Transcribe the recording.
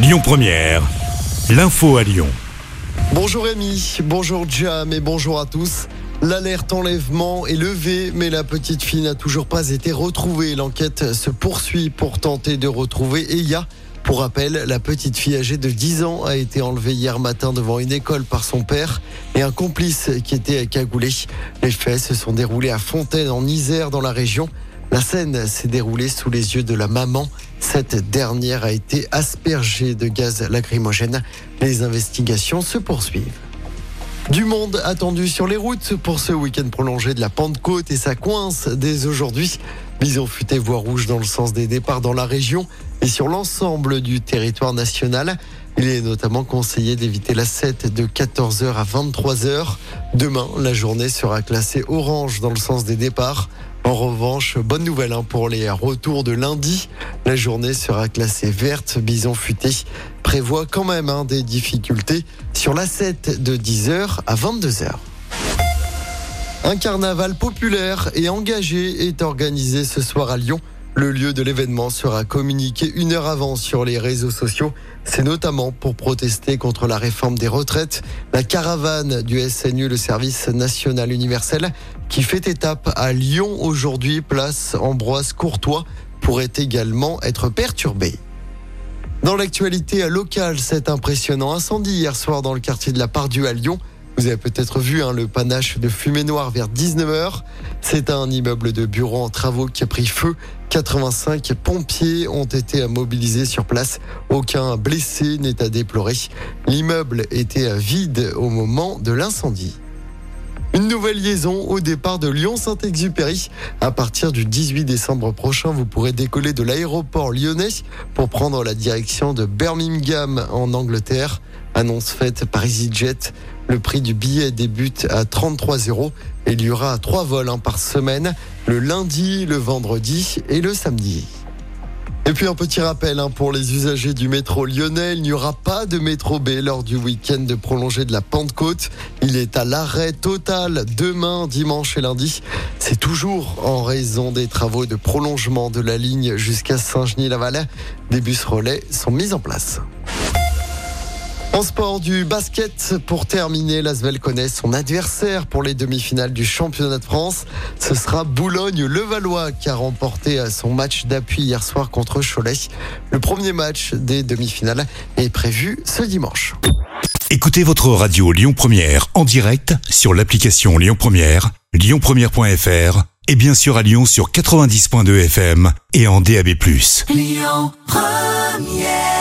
Lyon Première, l'info à Lyon. Bonjour Rémi, bonjour Jam et bonjour à tous. L'alerte enlèvement est levée, mais la petite fille n'a toujours pas été retrouvée. L'enquête se poursuit pour tenter de retrouver Eya. Pour rappel, la petite fille âgée de 10 ans a été enlevée hier matin devant une école par son père et un complice qui était cagoulé. Les faits se sont déroulés à Fontaine en Isère dans la région. La scène s'est déroulée sous les yeux de la maman. Cette dernière a été aspergée de gaz lacrymogène. Les investigations se poursuivent. Du monde attendu sur les routes pour ce week-end prolongé de la Pentecôte et ça coince dès aujourd'hui. Bison futé voie rouge dans le sens des départs dans la région et sur l'ensemble du territoire national. Il est notamment conseillé d'éviter la 7 de 14h à 23h. Demain, la journée sera classée orange dans le sens des départs. En revanche, bonne nouvelle hein, pour les retours de lundi. La journée sera classée verte. Bison futé prévoit quand même hein, des difficultés sur la 7 de 10h à 22h. Un carnaval populaire et engagé est organisé ce soir à Lyon. Le lieu de l'événement sera communiqué une heure avant sur les réseaux sociaux. C'est notamment pour protester contre la réforme des retraites. La caravane du SNU, le service national universel, qui fait étape à Lyon aujourd'hui, place Ambroise Courtois, pourrait également être perturbée. Dans l'actualité locale, cet impressionnant incendie hier soir dans le quartier de la Pardue à Lyon. Vous avez peut-être vu hein, le panache de fumée noire vers 19h. C'est un immeuble de bureau en travaux qui a pris feu. 85 pompiers ont été mobilisés sur place. Aucun blessé n'est à déplorer. L'immeuble était vide au moment de l'incendie. Une nouvelle liaison au départ de Lyon-Saint-Exupéry. À partir du 18 décembre prochain, vous pourrez décoller de l'aéroport lyonnais pour prendre la direction de Birmingham en Angleterre. Annonce faite par EasyJet. Le prix du billet débute à 33 euros et il y aura trois vols hein, par semaine, le lundi, le vendredi et le samedi. Et puis un petit rappel hein, pour les usagers du métro lyonnais, il n'y aura pas de métro B lors du week-end de prolongé de la Pentecôte. Il est à l'arrêt total demain, dimanche et lundi. C'est toujours en raison des travaux de prolongement de la ligne jusqu'à Saint-Genis-la-Valais. Des bus relais sont mis en place. En sport du basket, pour terminer, l'Asvel connaît son adversaire pour les demi-finales du championnat de France. Ce sera Boulogne-Levallois qui a remporté son match d'appui hier soir contre Cholet. Le premier match des demi-finales est prévu ce dimanche. Écoutez votre radio Lyon Première en direct sur l'application Lyon Première, lyonpremière.fr et bien sûr à Lyon sur 90.2 FM et en DAB+. Lyon Première